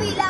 pila.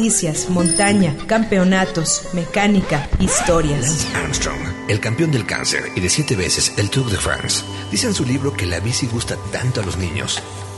montaña, campeonatos, mecánica, historias. Armstrong, el campeón del cáncer y de siete veces el Tour de France, dice en su libro que la bici gusta tanto a los niños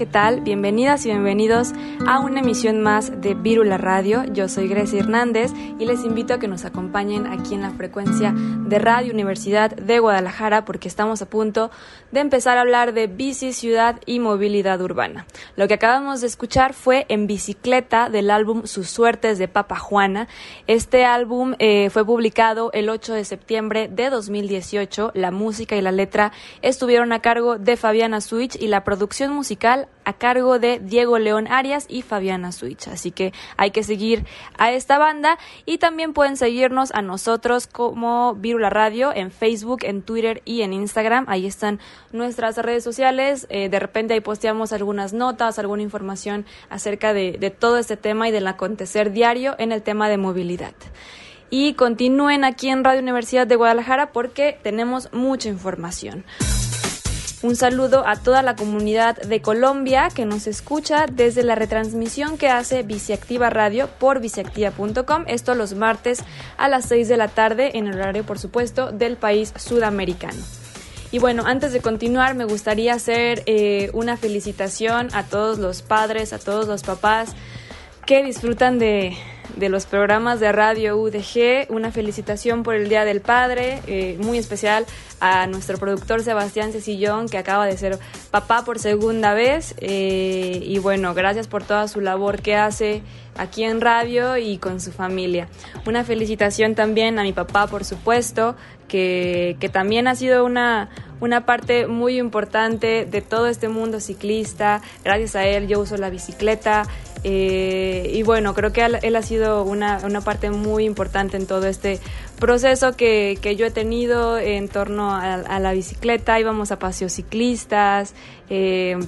¿Qué tal? Bienvenidas y bienvenidos a una emisión más de Vírula Radio. Yo soy Grecia Hernández y les invito a que nos acompañen aquí en la frecuencia de Radio Universidad de Guadalajara porque estamos a punto de empezar a hablar de bici, ciudad y movilidad urbana. Lo que acabamos de escuchar fue En Bicicleta del álbum Sus Suertes de Papa Juana. Este álbum eh, fue publicado el 8 de septiembre de 2018. La música y la letra estuvieron a cargo de Fabiana Switch y la producción musical a cargo de Diego León Arias y Fabiana Switch. Así que hay que seguir a esta banda y también pueden seguirnos a nosotros como Virula Radio en Facebook, en Twitter y en Instagram. Ahí están nuestras redes sociales. Eh, de repente ahí posteamos algunas notas, alguna información acerca de, de todo este tema y del acontecer diario en el tema de movilidad y continúen aquí en Radio Universidad de Guadalajara porque tenemos mucha información. Un saludo a toda la comunidad de Colombia que nos escucha desde la retransmisión que hace Biciactiva Radio por biciactiva.com, esto los martes a las 6 de la tarde en el horario, por supuesto, del país sudamericano. Y bueno, antes de continuar, me gustaría hacer eh, una felicitación a todos los padres, a todos los papás que disfrutan de, de los programas de radio UDG. Una felicitación por el Día del Padre, eh, muy especial a nuestro productor Sebastián Cecillón, que acaba de ser papá por segunda vez. Eh, y bueno, gracias por toda su labor que hace aquí en radio y con su familia. Una felicitación también a mi papá, por supuesto, que, que también ha sido una, una parte muy importante de todo este mundo ciclista. Gracias a él yo uso la bicicleta. Eh, y bueno, creo que él, ha sido una, una, parte muy importante en todo este proceso que, que yo he tenido en torno a, la bicicleta. Íbamos a paseos ciclistas. Eh,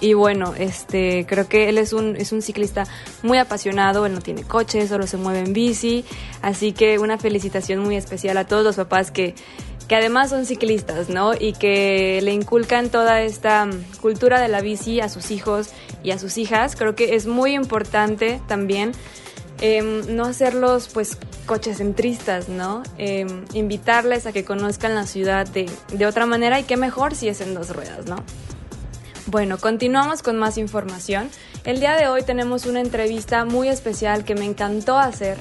y bueno, este, creo que él es un, es un ciclista muy apasionado, él no tiene coche, solo se mueve en bici, así que una felicitación muy especial a todos los papás que, que además son ciclistas, ¿no? Y que le inculcan toda esta cultura de la bici a sus hijos y a sus hijas. Creo que es muy importante también em, no hacerlos pues cochecentristas, ¿no? Em, invitarles a que conozcan la ciudad de, de otra manera y qué mejor si es en dos ruedas, ¿no? Bueno, continuamos con más información. El día de hoy tenemos una entrevista muy especial que me encantó hacer.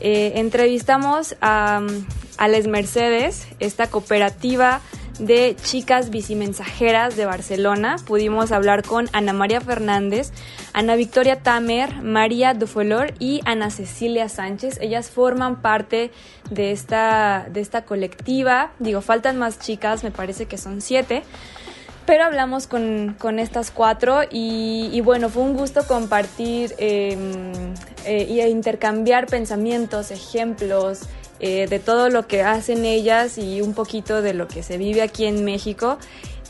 Eh, entrevistamos a, Les Mercedes, esta cooperativa de chicas bicimensajeras de Barcelona. Pudimos hablar con Ana María Fernández, Ana Victoria Tamer, María Dufolor y Ana Cecilia Sánchez. Ellas forman parte de esta, de esta colectiva. Digo, faltan más chicas, me parece que son siete. Pero hablamos con, con estas cuatro y, bueno, fue un gusto compartir em, eh, e intercambiar pensamientos, ejemplos, eh, de todo lo que hacen ellas y un poquito de lo que se vive aquí en México.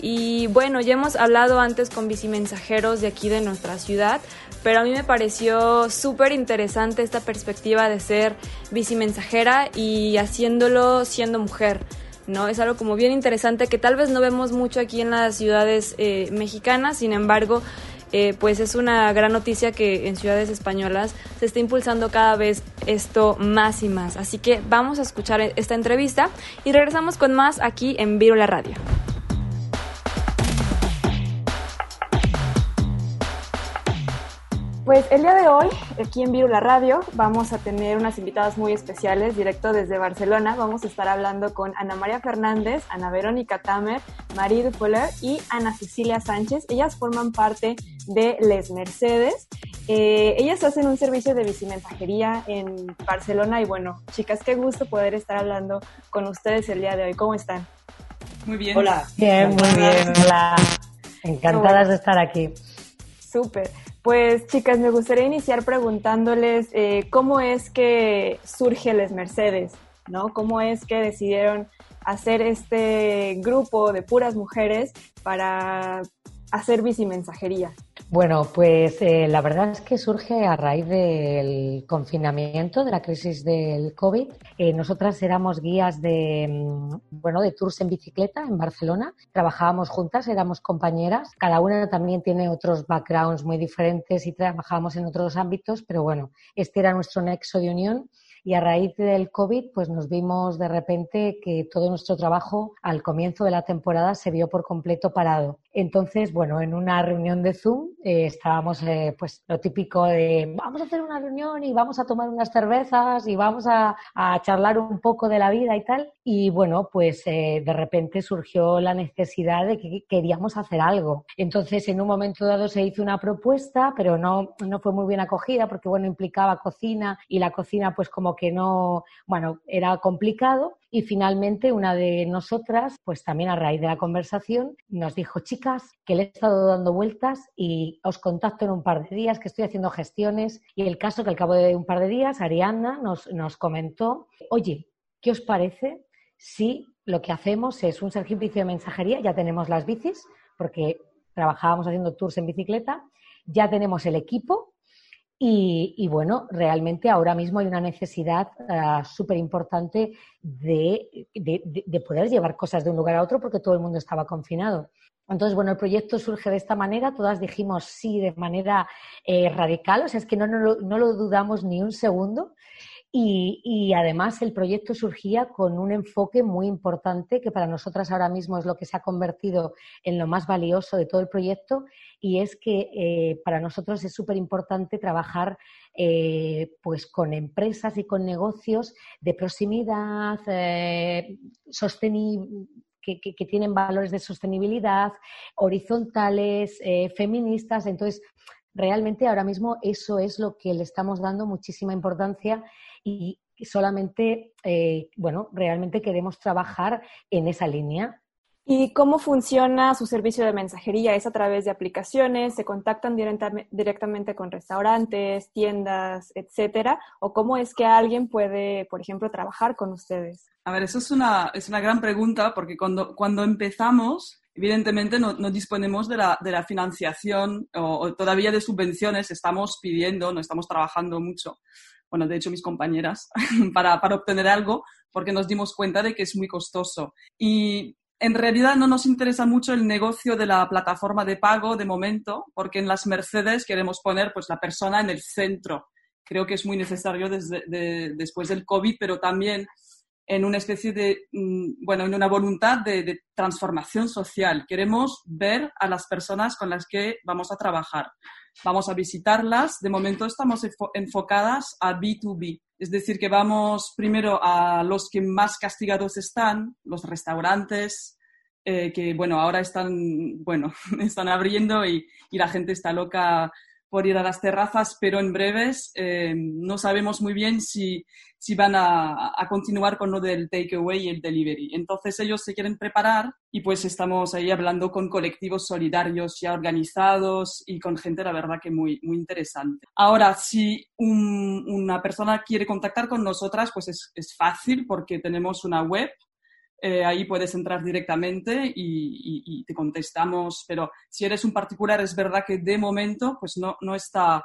Y bueno, ya hemos hablado antes con bicimensajeros de aquí de nuestra ciudad, pero a mí me pareció súper interesante esta perspectiva de ser bicimensajera y haciéndolo siendo mujer. ¿No? Es algo como bien interesante que tal vez no vemos mucho aquí en las ciudades eh, mexicanas, sin embargo, eh, pues es una gran noticia que en ciudades españolas se está impulsando cada vez esto más y más. Así que vamos a escuchar esta entrevista y regresamos con más aquí en Viro la Radio. Pues el día de hoy, aquí en Virula Radio, vamos a tener unas invitadas muy especiales, directo desde Barcelona. Vamos a estar hablando con Ana María Fernández, Ana Verónica Tamer, Marie Dupoler y Ana Cecilia Sánchez. Ellas forman parte de Les Mercedes. Eh, ellas hacen un servicio de bicimensajería en Barcelona y bueno, chicas, qué gusto poder estar hablando con ustedes el día de hoy. ¿Cómo están? Muy bien. Hola. Bien, muy bien. Hola. Encantadas de estar aquí. Súper. Pues chicas, me gustaría iniciar preguntándoles eh, cómo es que surge Les Mercedes, ¿no? ¿Cómo es que decidieron hacer este grupo de puras mujeres para hacer bicimensajería? Bueno, pues eh, la verdad es que surge a raíz del confinamiento, de la crisis del COVID. Eh, nosotras éramos guías de, mm, bueno, de tours en bicicleta en Barcelona. Trabajábamos juntas, éramos compañeras. Cada una también tiene otros backgrounds muy diferentes y trabajábamos en otros ámbitos, pero bueno, este era nuestro nexo de unión y a raíz del COVID pues nos vimos de repente que todo nuestro trabajo al comienzo de la temporada se vio por completo parado. Entonces, bueno, en una reunión de Zoom eh, estábamos eh, pues lo típico de vamos a hacer una reunión y vamos a tomar unas cervezas y vamos a, charlar un poco de la vida y tal. Y bueno, pues eh, de repente surgió la necesidad de que queríamos hacer algo. Entonces, en un momento dado se hizo una propuesta, pero no, no fue muy bien acogida porque, bueno, implicaba cocina y la cocina pues como que no, bueno, era complicado. Y finalmente una de nosotras, pues también a raíz de la conversación, nos dijo, que le he estado dando vueltas y os contacto en un par de días, que estoy haciendo gestiones. Y el caso que al cabo de un par de días, Arianna nos, nos comentó, oye, ¿qué os parece si lo que hacemos es un servicio de mensajería? Ya tenemos las bicis, porque trabajábamos haciendo tours en bicicleta, ya tenemos el equipo Y, bueno, realmente ahora mismo hay una necesidad uh, súper importante de, de, poder llevar cosas de un lugar a otro porque todo el mundo estaba confinado. Entonces, bueno, el proyecto surge de esta manera, todas dijimos sí de manera eh, radical, o sea, es que no, no, no, lo dudamos ni un segundo. Y, y, además el proyecto surgía con un enfoque muy importante que para nosotras ahora mismo es lo que se ha convertido en lo más valioso de todo el proyecto y es que eh, para nosotros es súper importante trabajar eh, pues con empresas y con negocios de proximidad, eh, que, tienen valores de sostenibilidad, horizontales, eh, feministas. Entonces, realmente ahora mismo eso es lo que le estamos dando muchísima importancia y solamente, eh, bueno, realmente queremos trabajar en esa línea. ¿Y cómo funciona su servicio de mensajería? ¿Es a través de aplicaciones? ¿Se contactan directamente con restaurantes, tiendas, etcétera? ¿O cómo es que alguien puede, por ejemplo, trabajar con ustedes? A ver, eso es una, es una gran pregunta porque cuando, cuando empezamos, evidentemente no, no disponemos de la, de la financiación o, o, todavía de subvenciones, estamos pidiendo, no estamos trabajando mucho bueno, de hecho mis compañeras, para, para obtener algo, porque nos dimos cuenta de que es muy costoso. Y en realidad no nos interesa mucho el negocio de la plataforma de pago de momento, porque en las Mercedes queremos poner pues, la persona en el centro. Creo que es muy necesario desde, de, después del COVID, pero también en una especie de, mm, bueno, en una voluntad de, transformación social. Queremos ver a las personas con las que vamos a trabajar. Vamos a visitarlas. De momento estamos enfocadas a B2B. Es decir, que vamos primero a los que más castigados están, los restaurantes, eh, que, bueno, ahora están, bueno, están abriendo y, y la gente está loca por ir a las terrazas, pero en breves eh, no sabemos muy bien si, si van a, a, continuar con lo del takeaway y el delivery. Entonces ellos se quieren preparar y pues estamos ahí hablando con colectivos solidarios ya organizados y con gente, la verdad, que muy, muy interesante. Ahora, si un, una persona quiere contactar con nosotras, pues es, es fácil porque tenemos una web eh, ahí puedes entrar directamente y, y, y, te contestamos, pero si eres un particular, es verdad que de momento pues no, no, está,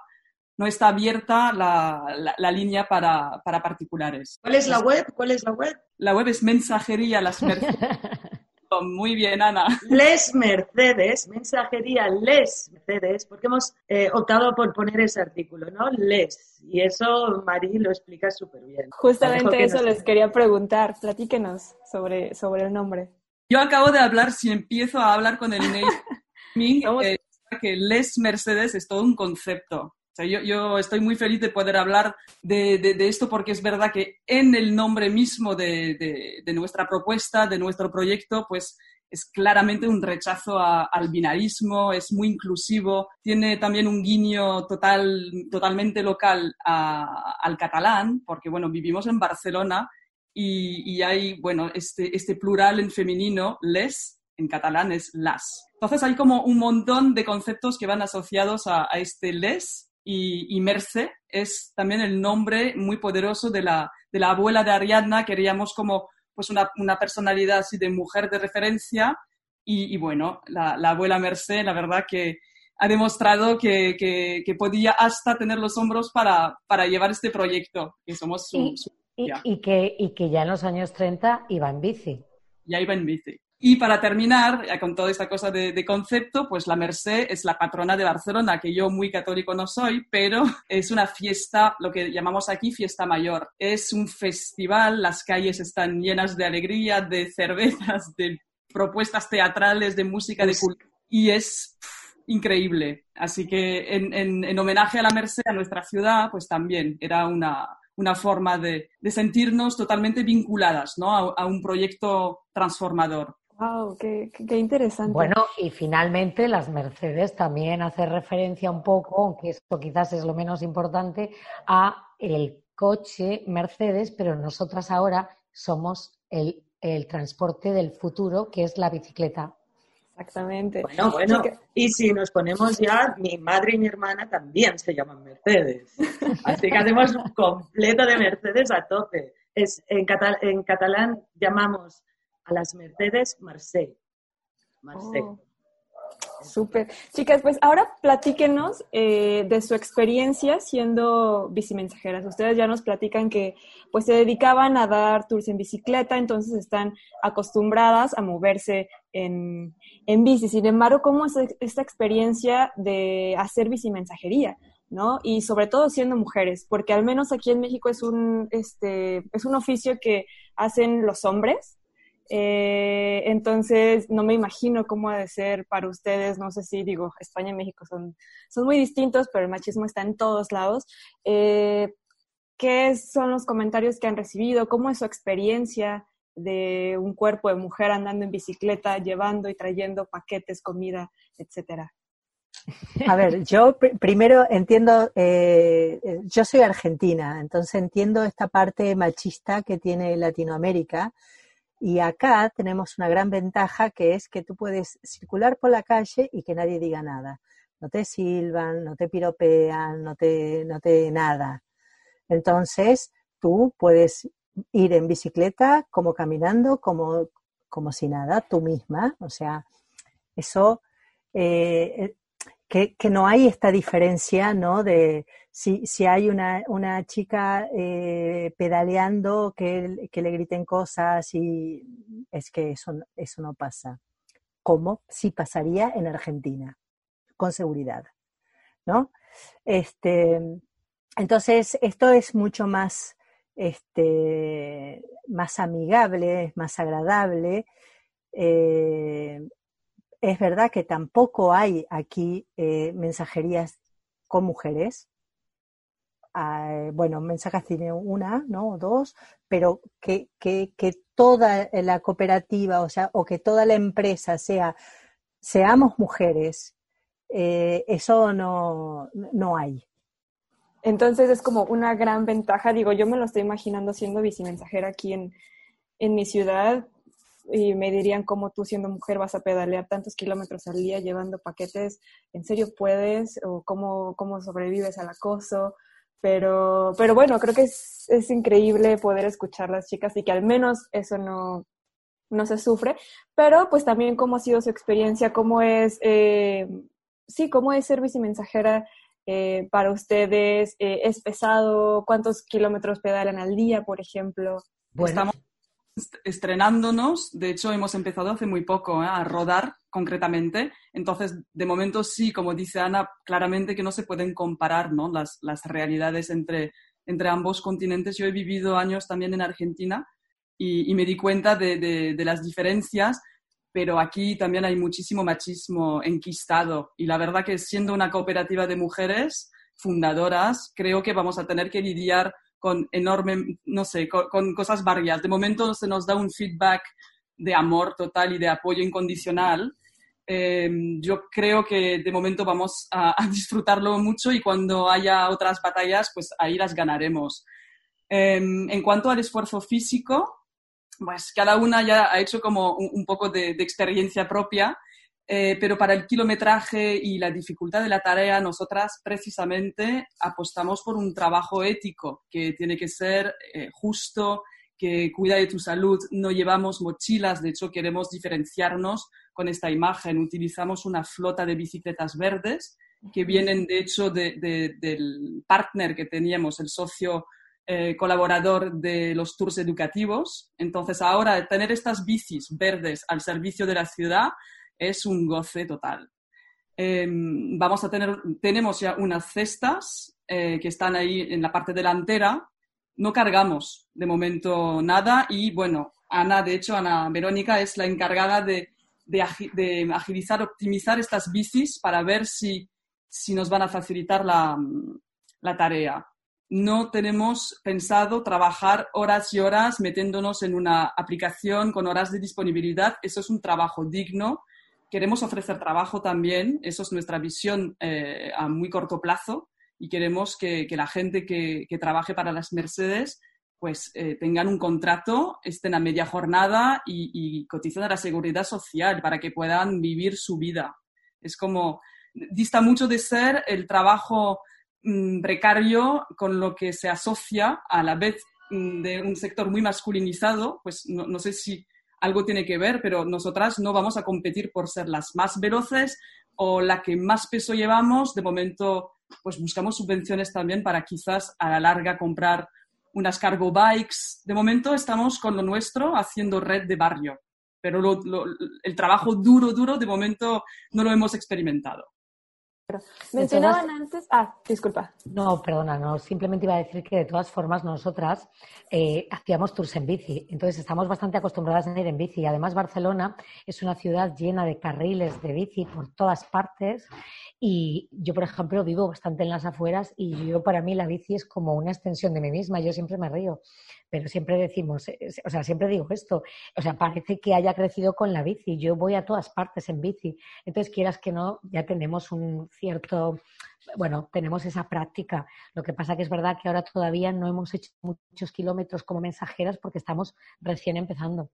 no está abierta la, la, la línea para, para, particulares. ¿Cuál es la web? ¿Cuál es la web? La web es mensajería las. Muy bien, Ana. Les Mercedes, mensajería Les Mercedes, porque hemos eh, optado por poner ese artículo, ¿no? Les. Y eso Mari lo explica súper bien. Justamente eso les quería preguntar. Platíquenos sobre, sobre el nombre. Yo acabo de hablar, si empiezo a hablar con el naming, eh, que Les Mercedes es todo un concepto. O sea, yo, yo, estoy muy feliz de poder hablar de, de, esto porque es verdad que en el nombre mismo de, de nuestra propuesta, de nuestro proyecto, pues es claramente un rechazo al binarismo, es muy inclusivo, tiene también un guiño total, totalmente local al catalán, porque bueno, vivimos en Barcelona y, y hay, bueno, este, este plural en femenino, les, en catalán es las. Entonces hay como un montón de conceptos que van asociados a, a este les y, y, Merce es también el nombre muy poderoso de la, de la abuela de Ariadna. Queríamos como pues una, una personalidad así de mujer de referencia y, y bueno, la, la, abuela Merce, la verdad que ha demostrado que, que, que, podía hasta tener los hombros para, para llevar este proyecto, que somos su, y, su, y, y, que, y que ya en los años 30 iba en bici. Ya iba en bici. Y para terminar, ya con toda esta cosa de, de, concepto, pues la Merced es la patrona de Barcelona, que yo muy católico no soy, pero es una fiesta, lo que llamamos aquí fiesta mayor. Es un festival, las calles están llenas de alegría, de cervezas, de propuestas teatrales, de música, de cultura. Y es pff, increíble. Así que en, en, en homenaje a la Merced, a nuestra ciudad, pues también era una, una forma de, de, sentirnos totalmente vinculadas ¿no? a, a un proyecto transformador. Wow, qué, qué, interesante. Bueno, y finalmente las Mercedes también hace referencia un poco, aunque esto quizás es lo menos importante, a el coche Mercedes, pero nosotras ahora somos el, el transporte del futuro, que es la bicicleta. Exactamente. Bueno, bueno, y si nos ponemos ya, mi madre y mi hermana también se llaman Mercedes. Así que hacemos un completo de Mercedes a tope. Es, en, catal en catalán llamamos a las Mercedes Marseille. Marseille. Oh. Súper. Chicas, pues ahora platíquenos eh, de su experiencia siendo bicimensajeras. Ustedes ya nos platican que pues se dedicaban a dar tours en bicicleta, entonces están acostumbradas a moverse en, en bici. Sin embargo, ¿cómo es esta experiencia de hacer bicimensajería? ¿no? Y sobre todo siendo mujeres, porque al menos aquí en México es un, este, es un oficio que hacen los hombres, eh, entonces, no me imagino cómo ha de ser para ustedes, no sé si digo, España y México son, son muy distintos, pero el machismo está en todos lados. Eh, ¿Qué son los comentarios que han recibido? ¿Cómo es su experiencia de un cuerpo de mujer andando en bicicleta, llevando y trayendo paquetes, comida, etcétera? A ver, yo primero entiendo, eh, yo soy argentina, entonces entiendo esta parte machista que tiene Latinoamérica y acá tenemos una gran ventaja que es que tú puedes circular por la calle y que nadie diga nada. No te silban, no te piropean, no te, no te nada. Entonces, tú puedes ir en bicicleta como caminando, como, como si nada, tú misma. O sea, eso, eh, que, no hay esta diferencia, ¿no? De, si, si hay una, una chica eh, pedaleando que, que, le griten cosas y es que eso, eso no pasa. Como si pasaría en Argentina, con seguridad, ¿no? Este, entonces, esto es mucho más, este, más amigable, más agradable. Eh, es verdad que tampoco hay aquí eh, mensajerías con mujeres, Ah, bueno, mensajes tiene una, ¿no? O dos, pero que, que, que, toda la cooperativa, o sea, o que toda la empresa sea, seamos mujeres, eh, eso no, no hay. Entonces es como una gran ventaja, digo, yo me lo estoy imaginando siendo bicimensajera aquí en, en mi ciudad y me dirían cómo tú siendo mujer vas a pedalear tantos kilómetros al día llevando paquetes, ¿en serio puedes? ¿O cómo, cómo sobrevives al acoso? Pero, pero bueno, creo que es, es increíble poder escuchar a las chicas y que al menos eso no, no se sufre, pero pues también cómo ha sido su experiencia, cómo es, eh, sí, cómo es ser bicimensajera eh, para ustedes, eh, es pesado, cuántos kilómetros pedalan al día, por ejemplo. Estamos estrenándonos, de hecho hemos empezado hace muy poco ¿eh? a rodar concretamente, entonces de momento sí, como dice Ana, claramente que no se pueden comparar ¿no? las, realidades entre, entre ambos continentes. Yo he vivido años también en Argentina y, me di cuenta de, de, las diferencias, pero aquí también hay muchísimo machismo enquistado y la verdad que siendo una cooperativa de mujeres fundadoras, creo que vamos a tener que lidiar con enorme, no sé, con, cosas varias. De momento se nos da un feedback de amor total y de apoyo incondicional. Em, yo creo que de momento vamos a, disfrutarlo mucho y cuando haya otras batallas, pues ahí las ganaremos. Em, en cuanto al esfuerzo físico, pues cada una ya ha hecho como un, poco de, de, experiencia propia eh, pero para el kilometraje y la dificultad de la tarea, nosotras precisamente apostamos por un trabajo ético que tiene que ser eh, justo, que cuida de tu salud. No llevamos mochilas, de hecho queremos diferenciarnos con esta imagen. Utilizamos una flota de bicicletas verdes que vienen de hecho de, de, del partner que teníamos, el socio eh, colaborador de los tours educativos. Entonces ahora tener estas bicis verdes al servicio de la ciudad es un goce total. Em, vamos a tener, tenemos ya unas cestas eh, que están ahí en la parte delantera. No cargamos de momento nada y bueno, Ana, de hecho, Ana Verónica es la encargada de, de, agilizar, optimizar estas bicis para ver si, si nos van a facilitar la, la tarea. No tenemos pensado trabajar horas y horas metiéndonos en una aplicación con horas de disponibilidad. Eso es un trabajo digno queremos ofrecer trabajo también, eso es nuestra visión eh, a muy corto plazo y queremos que, que la gente que, que, trabaje para las Mercedes pues eh, tengan un contrato, estén a media jornada y, y a la seguridad social para que puedan vivir su vida. Es como, dista mucho de ser el trabajo mmm, precario con lo que se asocia a la vez mmm, de un sector muy masculinizado, pues no, no sé si algo tiene que ver, pero nosotras no vamos a competir por ser las más veloces, o la que más peso llevamos, de momento pues buscamos subvenciones también para quizás a la larga comprar unas cargo bikes. De momento estamos con lo nuestro haciendo red de barrio, pero el trabajo duro, duro, de momento no lo hemos experimentado. Mencionaban antes. Ah, disculpa. No, perdona, no. Simplemente iba a decir que de todas formas nosotras eh, hacíamos tours en bici. Entonces estamos bastante acostumbradas a ir en bici. Además, Barcelona es una ciudad llena de carriles de bici por todas partes. Y yo, por ejemplo, vivo bastante en las afueras y yo, para mí, la bici es como una extensión de mí misma. Yo siempre me río pero siempre decimos, eh, o sea, siempre digo esto, o sea, parece que haya crecido con la bici, yo voy a todas partes en bici, entonces quieras que no, ya tenemos un cierto, bueno, tenemos esa práctica, lo que pasa que es verdad que ahora todavía no hemos hecho muchos kilómetros como mensajeras porque estamos recién empezando.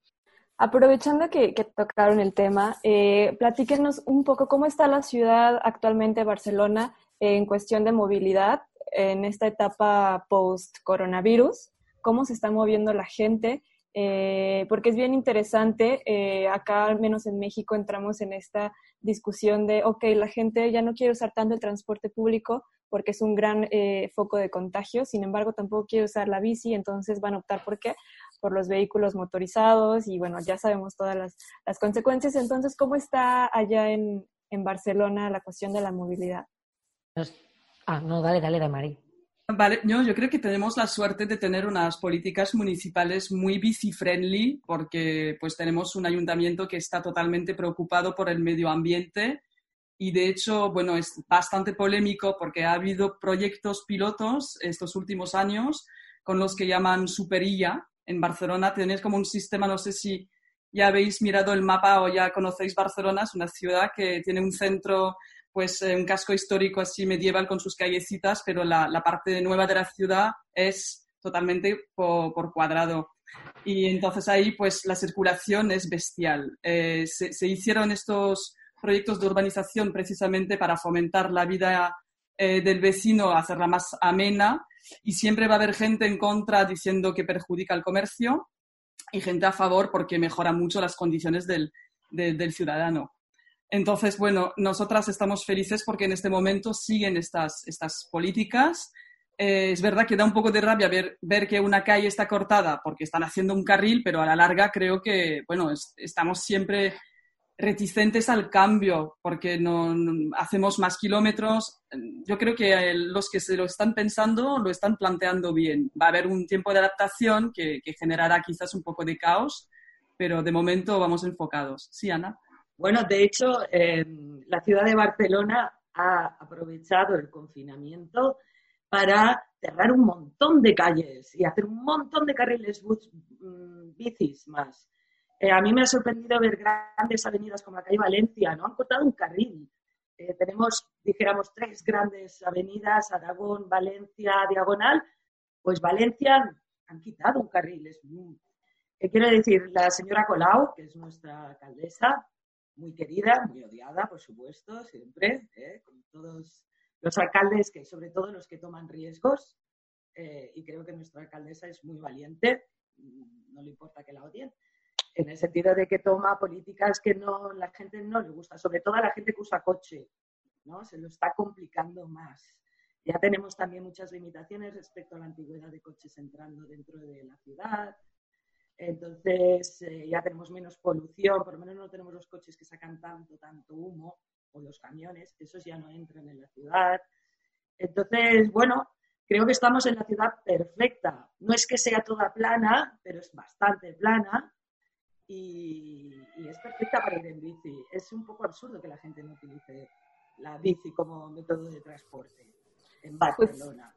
Aprovechando que, tocaron el tema, eh, platíquenos un poco cómo está la ciudad actualmente, Barcelona, en cuestión de movilidad en esta etapa post-coronavirus. Cómo se está moviendo la gente, eh, porque es bien interesante. Eh, acá, al menos en México, entramos en esta discusión de, ok, la gente ya no quiere usar tanto el transporte público porque es un gran eh, foco de contagio, sin embargo, tampoco quiere usar la bici, entonces van a optar por qué? Por los vehículos motorizados y bueno, ya sabemos todas las, las consecuencias. Entonces, ¿cómo está allá en, en Barcelona la cuestión de la movilidad? Ah, no, dale, dale, de Mari. Vale, yo, yo creo que tenemos la suerte de tener unas políticas municipales muy bici-friendly porque pues tenemos un ayuntamiento que está totalmente preocupado por el medio ambiente y de hecho, bueno, es bastante polémico porque ha habido proyectos pilotos estos últimos años con los que llaman Superilla en Barcelona. Tenéis como un sistema, no sé si ya habéis mirado el mapa o ya conocéis Barcelona, es una ciudad que tiene un centro pues eh, un casco histórico así medieval con sus callecitas, pero la, la parte nueva de la ciudad es totalmente por, cuadrado. Y entonces ahí pues la circulación es bestial. Eh, se, hicieron estos proyectos de urbanización precisamente para fomentar la vida eh, del vecino, hacerla más amena y siempre va a haber gente en contra diciendo que perjudica el comercio y gente a favor porque mejora mucho las condiciones del, del ciudadano. Entonces, bueno, nosotras estamos felices porque en este momento siguen estas, estas políticas. Eh, es verdad que da un poco de rabia ver, ver, que una calle está cortada porque están haciendo un carril, pero a la larga creo que, bueno, estamos siempre reticentes al cambio porque no, hacemos más kilómetros. Yo creo que los que se lo están pensando lo están planteando bien. Va a haber un tiempo de adaptación que generará quizás un poco de caos, pero de momento vamos enfocados. Sí, Ana. Bueno, de hecho, la ciudad de Barcelona ha aprovechado el confinamiento para cerrar un montón de calles y hacer un montón de carriles mm, bicis más. Eh, a mí me ha sorprendido ver grandes avenidas como la calle Valencia, ¿no? Han cortado un carril. Eh, tenemos, dijéramos, tres grandes avenidas, Aragón, Valencia, Diagonal. Pues Valencia han quitado un carril. Es, ¿Qué quiero decir? La señora Colau, que es nuestra alcaldesa, muy querida, muy odiada, por supuesto, siempre, ¿eh? con todos los alcaldes, que sobre todo los que toman riesgos, eh, y creo que nuestra alcaldesa es muy valiente, mm, no le importa que la odien, en el sentido de que toma políticas que no la gente no le gusta, sobre todo a la gente que usa coche, ¿no? Se lo está complicando más. Ya tenemos también muchas limitaciones respecto a la antigüedad de coches entrando dentro de la ciudad, entonces eh, ya tenemos menos polución, por lo menos no tenemos los coches que sacan tanto, tanto humo, o los camiones, esos ya no entran en la ciudad. Entonces, bueno, creo que estamos en la ciudad perfecta. No es que sea toda plana, pero es bastante plana y, y es perfecta para ir en bici. Es un poco absurdo que la gente no utilice la bici como método de transporte en pues Barcelona.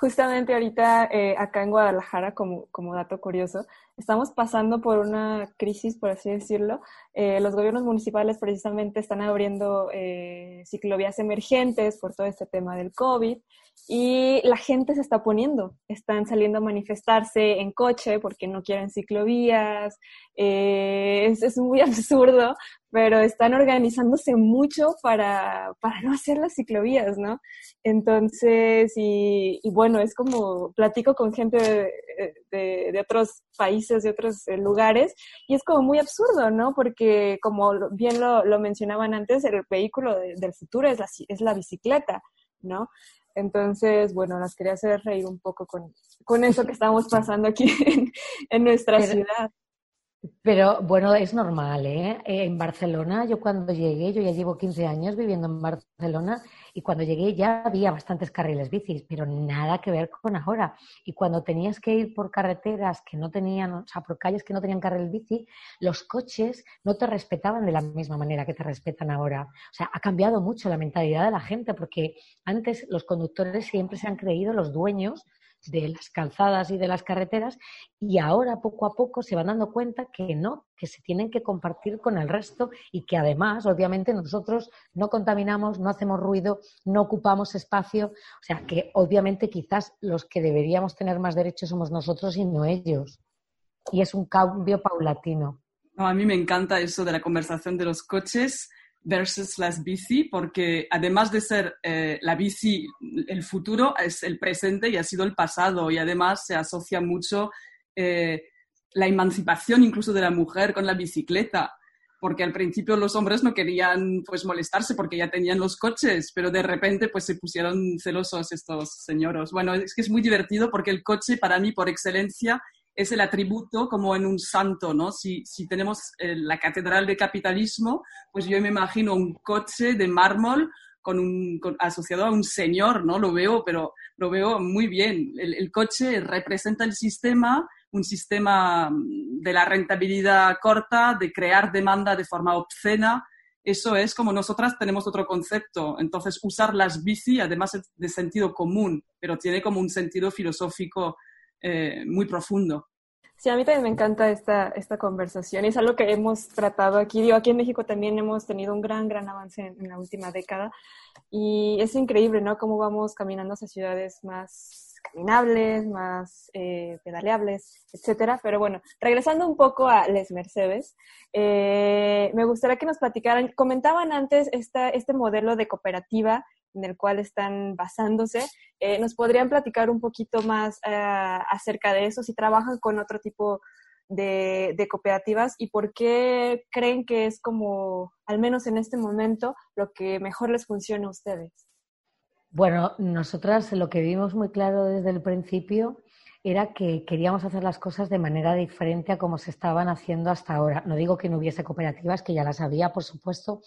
Justamente ahorita eh, acá en Guadalajara, como, dato curioso, estamos pasando por una crisis, por así decirlo. Eh, los gobiernos municipales precisamente están abriendo eh, ciclovías emergentes por todo este tema del COVID y la gente se está poniendo, están saliendo a manifestarse en coche porque no quieren ciclovías. Es, es, muy absurdo, pero están organizándose mucho para, para no hacer las ciclovías, ¿no? Entonces, y, bueno, es como platico con gente de, de, otros países, de otros eh, lugares, y es como muy absurdo, ¿no? Porque como bien lo, lo mencionaban antes, el vehículo del futuro es la, es la bicicleta, ¿no? Entonces, bueno, nos quería hacer reír un poco con, con eso que estamos pasando aquí en, nuestra ciudad. Pero bueno, es normal, ¿eh? En Barcelona, yo cuando llegué, yo ya llevo 15 años viviendo en Barcelona y cuando llegué ya había bastantes carriles bicis, pero nada que ver con ahora. Y cuando tenías que ir por carreteras que no tenían, o sea, por calles que no tenían carril bici, los coches no te respetaban de la misma manera que te respetan ahora. O sea, ha cambiado mucho la mentalidad de la gente porque antes los conductores siempre se han creído los dueños de las calzadas y de las carreteras y ahora poco a poco se van dando cuenta que no, que se tienen que compartir con el resto y que además, obviamente, nosotros no contaminamos, no hacemos ruido, no ocupamos espacio, o sea que obviamente quizás los que deberíamos tener más derechos somos nosotros y no ellos. Y es un cambio paulatino. a mí me encanta eso de la conversación de los coches versus las bici, porque además de ser eh, la bici el futuro, es el presente y ha sido el pasado, y además se asocia mucho eh, la emancipación incluso de la mujer con la bicicleta, porque al principio los hombres no querían pues molestarse porque ya tenían los coches, pero de repente pues se pusieron celosos estos señoros. Bueno, es que es muy divertido porque el coche para mí por excelencia es el atributo como en un santo, ¿no? Si, si tenemos eh, la catedral de capitalismo, pues yo me imagino un coche de mármol con un, asociado a un señor, ¿no? Lo veo, pero lo veo muy bien. El, coche representa el sistema, un sistema mm, de la rentabilidad corta, de crear demanda de forma obscena. Eso es como nosotras tenemos otro concepto. Entonces, usar las bici, además de sentido común, pero tiene como un sentido filosófico eh, muy profundo. Sí, a mí también me encanta esta, esta conversación es algo que hemos tratado aquí. Digo, aquí en México también hemos tenido un gran, gran avance en, la última década y es increíble, ¿no? Cómo vamos caminando hacia ciudades más caminables, más eh, pedaleables, etcétera. Pero bueno, regresando un poco a Les Mercedes, eh, me gustaría que nos platicaran, comentaban antes esta, este modelo de cooperativa en el cual están basándose. Eh, ¿Nos podrían platicar un poquito más eh, acerca de eso, si trabajan con otro tipo de, de, cooperativas y por qué creen que es como, al menos en este momento, lo que mejor les funciona a ustedes? Bueno, nosotras lo que vimos muy claro desde el principio era que queríamos hacer las cosas de manera diferente a como se estaban haciendo hasta ahora. No digo que no hubiese cooperativas, que ya las había, por supuesto,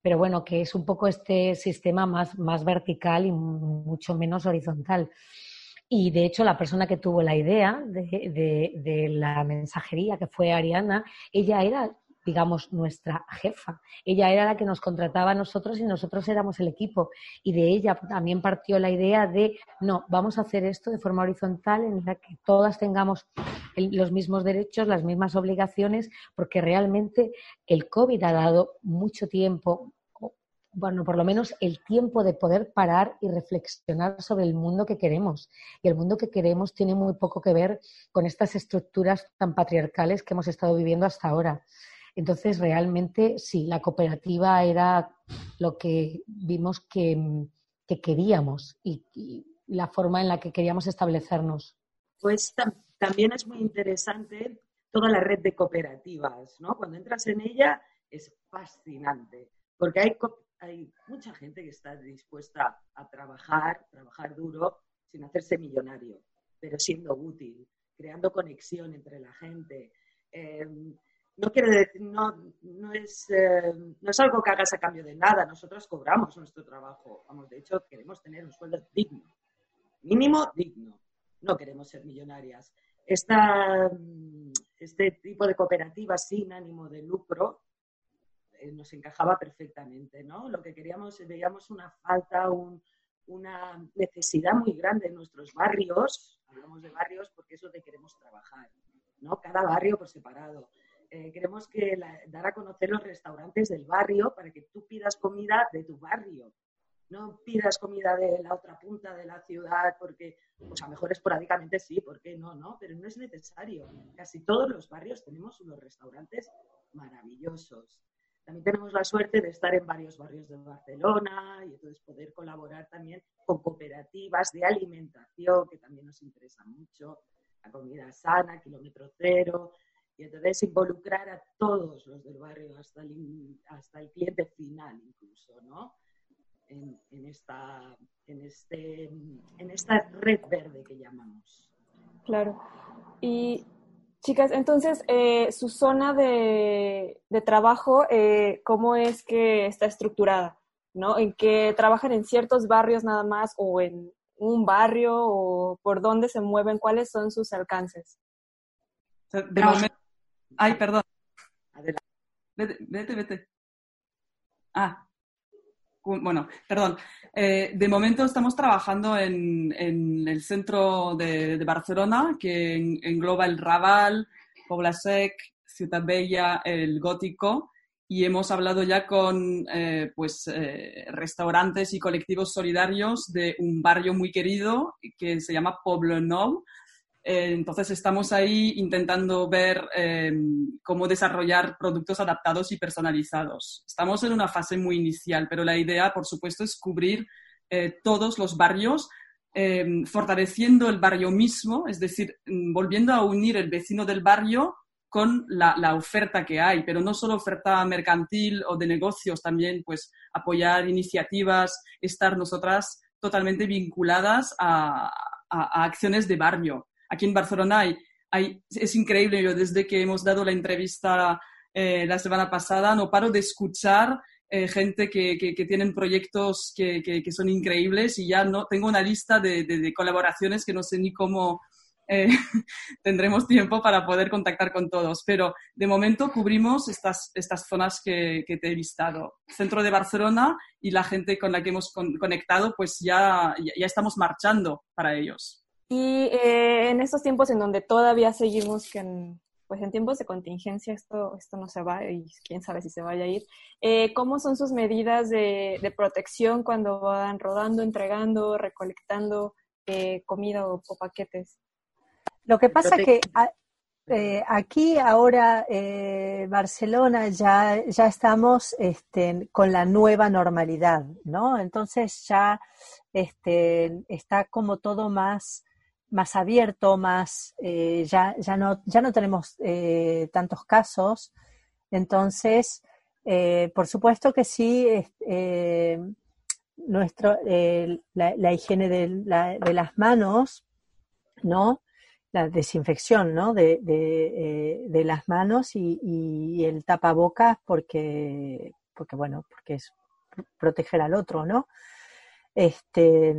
pero bueno, que es un poco este sistema más, vertical y mucho menos horizontal. Y de hecho, la persona que tuvo la idea de, de la mensajería, que fue Ariana, ella era digamos, nuestra jefa. Ella era la que nos contrataba a nosotros y nosotros éramos el equipo. Y de ella también partió la idea de, no, vamos a hacer esto de forma horizontal en la que todas tengamos los mismos derechos, las mismas obligaciones, porque realmente el COVID ha dado mucho tiempo, bueno, por lo menos el tiempo de poder parar y reflexionar sobre el mundo que queremos. Y el mundo que queremos tiene muy poco que ver con estas estructuras tan patriarcales que hemos estado viviendo hasta ahora. Entonces, realmente sí, la cooperativa era lo que vimos que, queríamos y, la forma en la que queríamos establecernos. Pues también es muy interesante toda la red de cooperativas, ¿no? Cuando entras en ella es fascinante, porque hay, hay mucha gente que está dispuesta a trabajar, trabajar duro, sin hacerse millonario, pero siendo útil, creando conexión entre la gente. Em, no quiere decir, no, no, es, eh, no es algo que hagas a cambio de nada. Nosotros cobramos nuestro trabajo. Vamos, de hecho, queremos tener un sueldo digno. Mínimo digno. No queremos ser millonarias. Esta, este tipo de cooperativas sin ánimo de lucro eh, nos encajaba perfectamente, ¿no? Lo que queríamos, veíamos una falta, una necesidad muy grande en nuestros barrios. Hablamos de barrios porque es donde queremos trabajar, ¿no? Cada barrio por separado eh, queremos que dar a conocer los restaurantes del barrio para que tú pidas comida de tu barrio. No pidas comida de la otra punta de la ciudad porque, pues a lo mejor esporádicamente sí, ¿por qué no? no? Pero no es necesario. Casi todos los barrios tenemos unos restaurantes maravillosos. también tenemos la suerte de estar en varios barrios de Barcelona y entonces poder colaborar también con cooperativas de alimentación, que también nos interesa mucho, la comida sana, kilómetro cero, y entonces involucrar a todos los del barrio, hasta el, hasta el cliente final incluso, ¿no? En, esta, en, este, en esta red verde que llamamos. Claro. Y Chicas, entonces, eh, su zona de, trabajo, eh, ¿cómo es que está estructurada? ¿No? ¿En que trabajan en ciertos barrios nada más o en un barrio o por dónde se mueven? ¿Cuáles son sus alcances? Ay, perdón. Vete, vete, vete. Ah, bueno, perdón. Eh, de momento estamos trabajando en, el centro de, Barcelona, que engloba el Raval, Pobla Sec, Ciutat Bella, el Gótico, y hemos hablado ya con eh, pues, eh, restaurantes y colectivos solidarios de un barrio muy querido que se llama Pueblo Nou, eh, entonces estamos ahí intentando ver eh, cómo desarrollar productos adaptados y personalizados. Estamos en una fase muy inicial, pero la idea, por supuesto, es cubrir eh, todos los barrios, fortaleciendo el barrio mismo, es decir, mm, volviendo a unir el vecino del barrio con la, oferta que hay, pero no solo oferta mercantil o de negocios, también pues apoyar iniciativas, estar nosotras totalmente vinculadas a acciones de barrio aquí en Barcelona hay, es increíble, yo desde que hemos dado la entrevista eh, la semana pasada no paro de escuchar eh, gente que, que, tienen proyectos que, que, son increíbles y ya no tengo una lista de, de, colaboraciones que no sé ni cómo eh, tendremos tiempo para poder contactar con todos. Pero de momento cubrimos estas, estas zonas que, te he listado. Centro de Barcelona y la gente con la que hemos conectado, pues ya, ya estamos marchando para ellos. Y eh, en estos tiempos en donde todavía seguimos que en, pues en tiempos de contingencia esto, esto no se va y quién sabe si se vaya a ir, eh, ¿cómo son sus medidas de, protección cuando van rodando, entregando, recolectando eh, comida o, paquetes? Lo que pasa es que aquí ahora Barcelona ya, ya estamos este, con la nueva normalidad, ¿no? Entonces ya este, está como todo más más abierto, más, eh, ya, ya, no, ya no tenemos eh, tantos casos. Entonces, eh, por supuesto que sí, nuestro, la, higiene de, de, las manos, ¿no? La desinfección, ¿no? De, de, las manos y, y, el tapabocas porque, porque, bueno, porque es proteger al otro, ¿no? Este,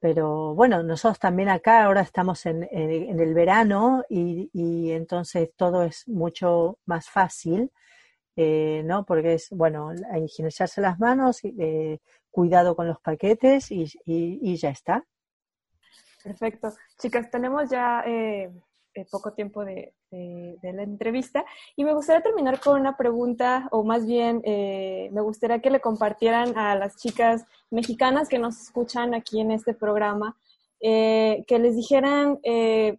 pero bueno, nosotros también acá ahora estamos en, el verano y, entonces todo es mucho más fácil, eh, ¿no? Porque es, bueno, higienizarse las manos, eh, cuidado con los paquetes y, ya está. Perfecto. Chicas, tenemos ya eh, poco tiempo de, la entrevista y me gustaría terminar con una pregunta o más bien eh, me gustaría que le compartieran a las chicas mexicanas que nos escuchan aquí en este programa, eh, que les dijeran eh,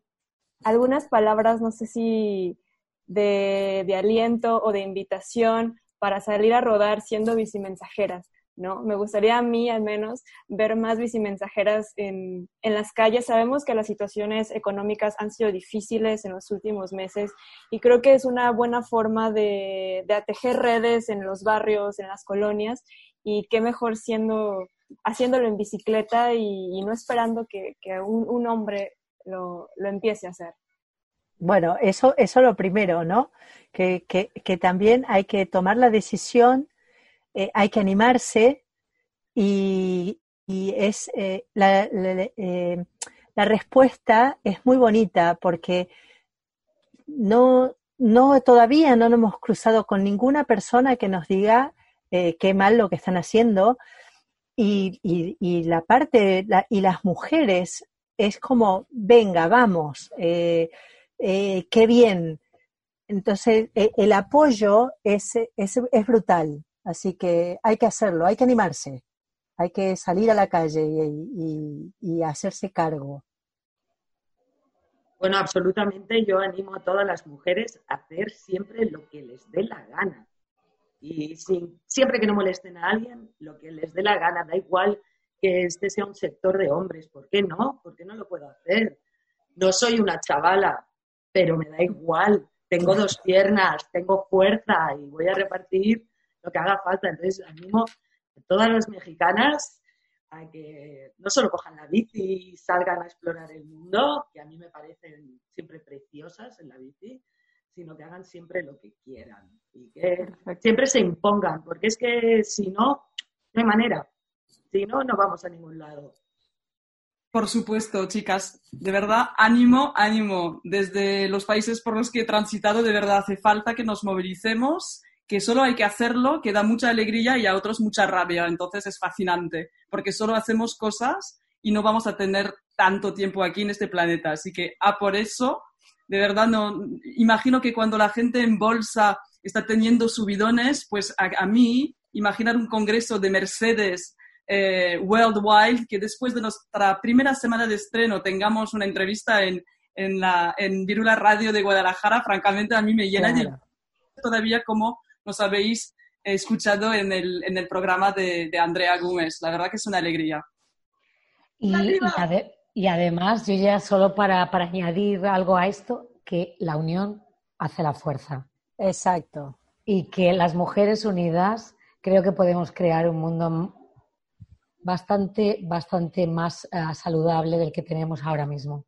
algunas palabras, no sé si de, de aliento o de invitación para salir a rodar siendo bicimensajeras. ¿No? Me gustaría a mí, al menos, ver más bicimensajeras en, en las calles. Sabemos que las situaciones económicas han sido difíciles en los últimos meses y creo que es una buena forma de, de redes en los barrios, en las colonias y qué mejor siendo, haciéndolo en bicicleta y, no esperando que, que un, un, hombre lo, lo empiece a hacer. Bueno, eso, eso lo primero, ¿no? Que, que, que también hay que tomar la decisión eh, hay que animarse y, es eh, eh, la, respuesta es muy bonita porque no, no todavía no nos hemos cruzado con ninguna persona que nos diga qué mal lo que están haciendo. Y, y, la parte y las mujeres es como venga vamos qué bien entonces el apoyo es, es brutal Así que hay que hacerlo, hay que animarse, hay que salir a la calle y, hacerse cargo. Bueno, absolutamente yo animo a todas las mujeres a hacer siempre lo que les dé la gana. y siempre que no molesten a alguien, lo que les dé la gana, da igual que este sea un sector de hombres, ¿por qué no? ¿Por qué no lo puedo hacer? No soy una chavala, pero me da igual, tengo dos piernas, tengo fuerza y voy a repartir lo que haga falta. Entonces, animo a todas las mexicanas a que no solo cojan la bici y salgan a explorar el mundo, que a mí me parecen siempre preciosas en la bici, sino que hagan siempre lo que quieran y que siempre se impongan, porque es que si no, no hay manera. Si no, no vamos a ningún lado. Por supuesto, chicas. De verdad, ánimo, ánimo. Desde los países por los que he transitado, de verdad hace falta que nos movilicemos, que solo hay que hacerlo, que da mucha alegría y a otros mucha rabia. Entonces es fascinante, porque solo hacemos cosas y no vamos a tener tanto tiempo aquí en este planeta. Así que a por eso, de verdad, no imagino que cuando la gente en bolsa está teniendo subidones, pues a, a mí, imaginar un congreso de Mercedes eh, Worldwide, que después de nuestra primera semana de estreno tengamos una entrevista en, en, la, en Virula Radio de Guadalajara, francamente a mí me llena de todavía como nos habéis escuchado en el, en el programa de, de, Andrea Gómez. La verdad que es una alegría. Y, y, además, yo ya solo para, para añadir algo a esto, que la unión hace la fuerza. Exacto. Y que las mujeres unidas creo que podemos crear un mundo bastante, bastante más uh, saludable del que tenemos ahora mismo.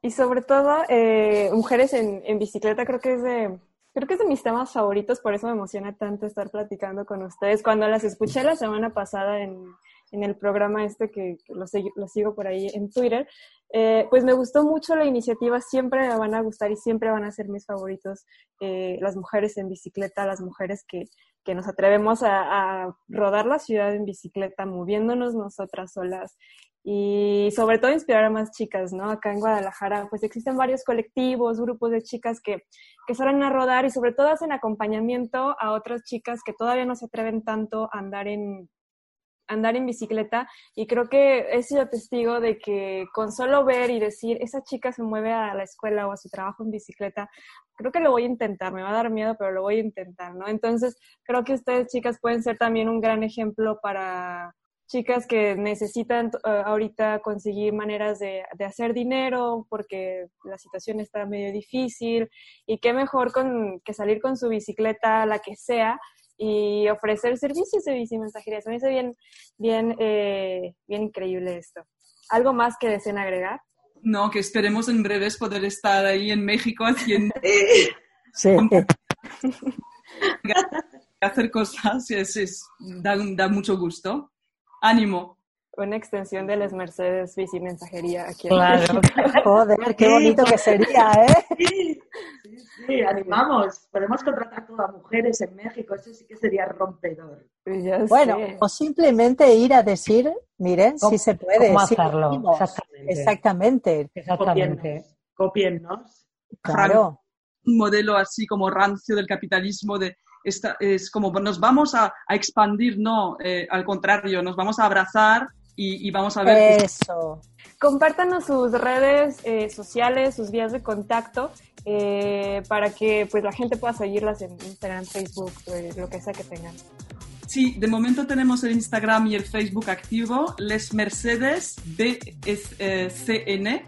Y sobre todo, eh, mujeres en, en, bicicleta creo que es de creo que es de mis temas favoritos, por eso me emociona tanto estar platicando con ustedes. Cuando las escuché la semana pasada en, en el programa este que, que lo, lo, sigo por ahí en Twitter, eh, pues me gustó mucho la iniciativa, siempre me van a gustar y siempre van a ser mis favoritos eh, las mujeres en bicicleta, las mujeres que, que nos atrevemos a, a, rodar la ciudad en bicicleta, moviéndonos nosotras solas y sobre todo inspirar a más chicas, ¿no? Acá en Guadalajara, pues existen varios colectivos, grupos de chicas que, que salen a rodar y sobre todo hacen acompañamiento a otras chicas que todavía no se atreven tanto a andar en, andar en bicicleta y creo que he sido testigo de que con solo ver y decir, esa chica se mueve a la escuela o a su trabajo en bicicleta, creo que lo voy a intentar, me va a dar miedo, pero lo voy a intentar, ¿no? Entonces, creo que ustedes chicas pueden ser también un gran ejemplo para chicas que necesitan uh, ahorita conseguir maneras de, de, hacer dinero porque la situación está medio difícil y qué mejor con, que salir con su bicicleta, la que sea, y ofrecer servicios de bicimensajería. Se me hace bien, bien, eh, bien increíble esto. ¿Algo más que deseen agregar? No, que esperemos en breves poder estar ahí en México haciendo... sí. hacer cosas, es, es, da, da mucho gusto. Ánimo una extensión de las Mercedes bici mensajería aquí. Claro, joder, qué bonito que sería, ¿eh? Sí, sí, sí, animamos. Podemos contratar todas mujeres en México, eso sí que sería rompedor. Ya bueno, sé. o simplemente ir a decir, miren, si se puede. ¿Cómo hacerlo? Exactamente. Exactamente. Exactamente. Copiennos. Claro. Un modelo así como rancio del capitalismo de esta, es como nos vamos a, a expandir, no, eh, al contrario, nos vamos a abrazar y, y vamos a ver. Eso. Compártanos sus redes eh, sociales, sus vías de contacto, eh, para que pues la gente pueda seguirlas en Instagram, Facebook, lo que sea que tengan. Sí, de momento tenemos el Instagram y el Facebook activo, Les Mercedes BCN.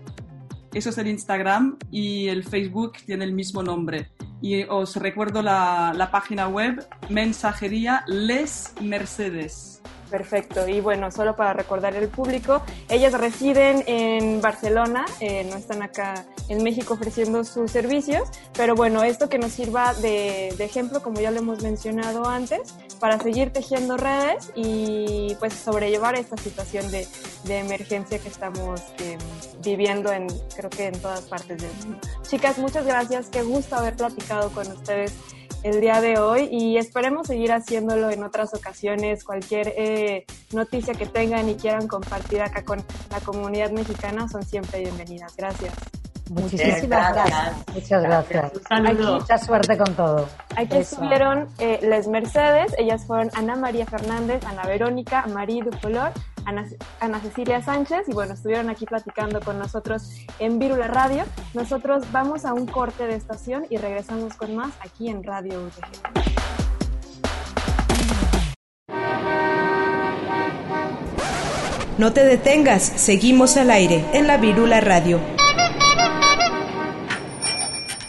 Eso es el Instagram y el Facebook tiene el mismo nombre. Y os recuerdo la, página web, mensajería Les Mercedes. Perfecto. Y bueno, solo para recordar al público, ellas residen en Barcelona, eh, no están acá en México ofreciendo sus servicios, pero bueno, esto que nos sirva de, ejemplo, como ya lo hemos mencionado antes, para seguir tejiendo redes y pues sobrellevar esta situación de, de emergencia que estamos eh, viviendo en, creo que en todas partes del mundo. Chicas, muchas gracias, qué gusto haber platicado con ustedes el día de hoy y esperemos seguir haciéndolo en otras ocasiones. Cualquier eh, noticia que tengan y quieran compartir acá con la comunidad mexicana son siempre bienvenidas. Gracias. Muchísimas gracias. gracias. Muchas gracias. Aquí, mucha suerte con todo. Aquí Eso. estuvieron eh, Les Mercedes, ellas fueron Ana María Fernández, Ana Verónica, María Ducolor, Ana, Cecilia Sánchez y bueno, estuvieron aquí platicando con nosotros en Virula Radio. Nosotros vamos a un corte de estación y regresamos con más aquí en Radio UTG. No te detengas, seguimos al aire en la Virula Radio.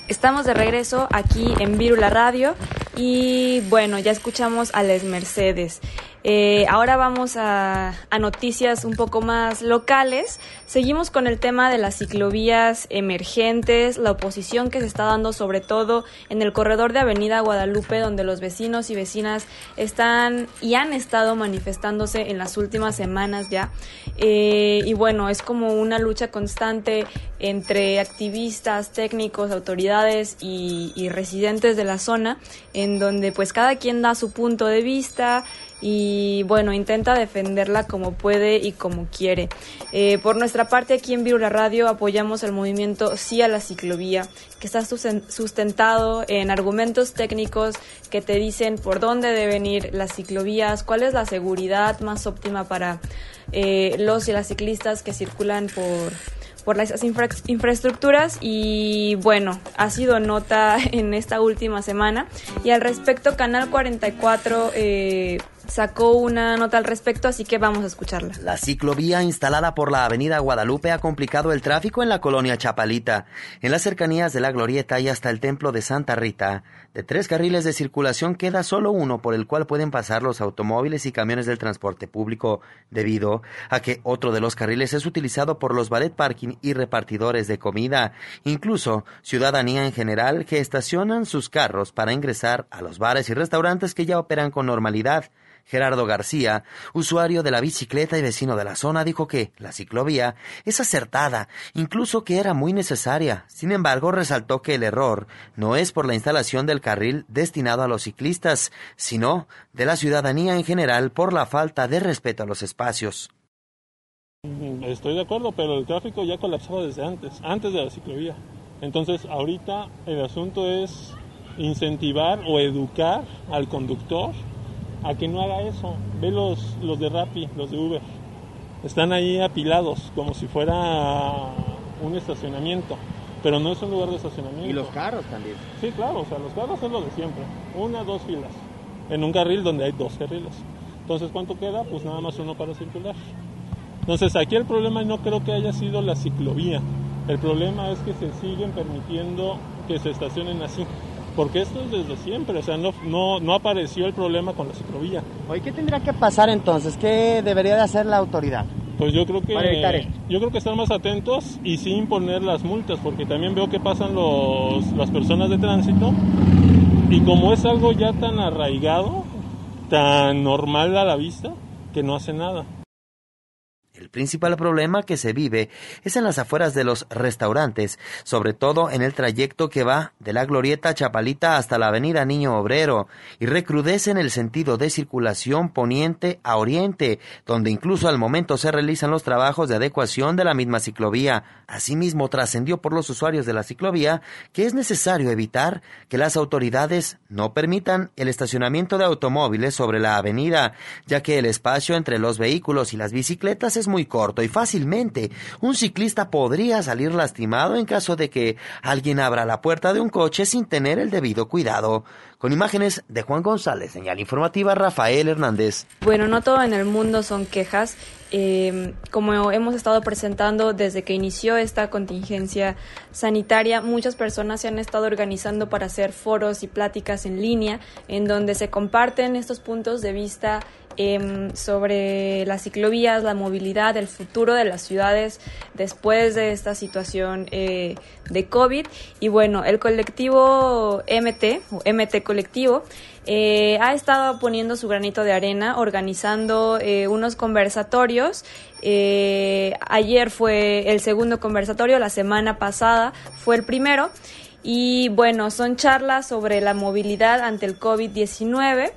Estamos de regreso aquí en Virula Radio y bueno, ya escuchamos a Les Mercedes. Eh, ahora vamos a, noticias un poco más locales. Seguimos con el tema de las ciclovías emergentes, la oposición que se está dando sobre todo en el corredor de Avenida Guadalupe, donde los vecinos y vecinas están y han estado manifestándose en las últimas semanas ya. Eh, y bueno, es como una lucha constante entre activistas, técnicos, autoridades y, y residentes de la zona, en donde pues cada quien da su punto de vista y bueno, intenta defenderla como puede y como quiere. Eh, por nuestra parte, aquí en Virula Radio apoyamos el movimiento Sí a la ciclovía, que está sustentado en argumentos técnicos que te dicen por dónde deben ir las ciclovías, cuál es la seguridad más óptima para eh, los y las ciclistas que circulan por por las infraestructuras y bueno, ha sido nota en esta última semana. Y al respecto Canal 44 eh, sacó una nota al respecto, así que vamos a escucharla. La ciclovía instalada por la Avenida Guadalupe ha complicado el tráfico en la colonia Chapalita, en las cercanías de la Glorieta y hasta el templo de Santa Rita. De tres carriles de circulación queda solo uno por el cual pueden pasar los automóviles y camiones del transporte público, debido a que otro de los carriles es utilizado por los ballet parking y repartidores de comida, incluso ciudadanía en general que estacionan sus carros para ingresar a los bares y restaurantes que ya operan con normalidad. Gerardo García, usuario de la bicicleta y vecino de la zona, dijo que la ciclovía es acertada, incluso que era muy necesaria. Sin embargo, resaltó que el error no es por la instalación del carril destinado a los ciclistas, sino de la ciudadanía en general por la falta de respeto a los espacios. Estoy de acuerdo, pero el tráfico ya colapsaba desde antes, antes de la ciclovía. Entonces, ahorita el asunto es incentivar o educar al conductor a que no haga eso. Ve los, los de Rappi, los de Uber. Están ahí apilados como si fuera un estacionamiento, pero no es un lugar de estacionamiento. ¿Y los carros también? Sí, claro, o sea, los carros es lo de siempre. Una, dos filas. En un carril donde hay dos carriles. Entonces, ¿cuánto queda? Pues nada más uno para circular. Entonces, aquí el problema no creo que haya sido la ciclovía. El problema es que se siguen permitiendo que se estacionen así porque esto es desde siempre, o sea, no, no, no apareció el problema con la ciclovía. Oye, ¿qué tendría que pasar entonces? ¿Qué debería de hacer la autoridad? Pues yo creo que yo creo que estar más atentos y sí imponer las multas, porque también veo que pasan los, las personas de tránsito y como es algo ya tan arraigado, tan normal a la vista, que no hace nada. El principal problema que se vive es en las afueras de los restaurantes, sobre todo en el trayecto que va de la Glorieta Chapalita hasta la Avenida Niño Obrero, y recrudece en el sentido de circulación poniente a oriente, donde incluso al momento se realizan los trabajos de adecuación de la misma ciclovía. Asimismo, trascendió por los usuarios de la ciclovía que es necesario evitar que las autoridades no permitan el estacionamiento de automóviles sobre la avenida, ya que el espacio entre los vehículos y las bicicletas es muy corto y fácilmente un ciclista podría salir lastimado en caso de que alguien abra la puerta de un coche sin tener el debido cuidado. Con imágenes de Juan González, señal informativa Rafael Hernández. Bueno, no todo en el mundo son quejas. Eh, como hemos estado presentando desde que inició esta contingencia sanitaria, muchas personas se han estado organizando para hacer foros y pláticas en línea en donde se comparten estos puntos de vista Em, sobre las ciclovías, la movilidad, el futuro de las ciudades después de esta situación eh, de COVID. Y bueno, el colectivo MT, o MT Colectivo, eh, ha estado poniendo su granito de arena, organizando eh, unos conversatorios. ayer fue el segundo conversatorio, la semana pasada fue el primero. Y bueno, son charlas sobre la movilidad ante el COVID-19.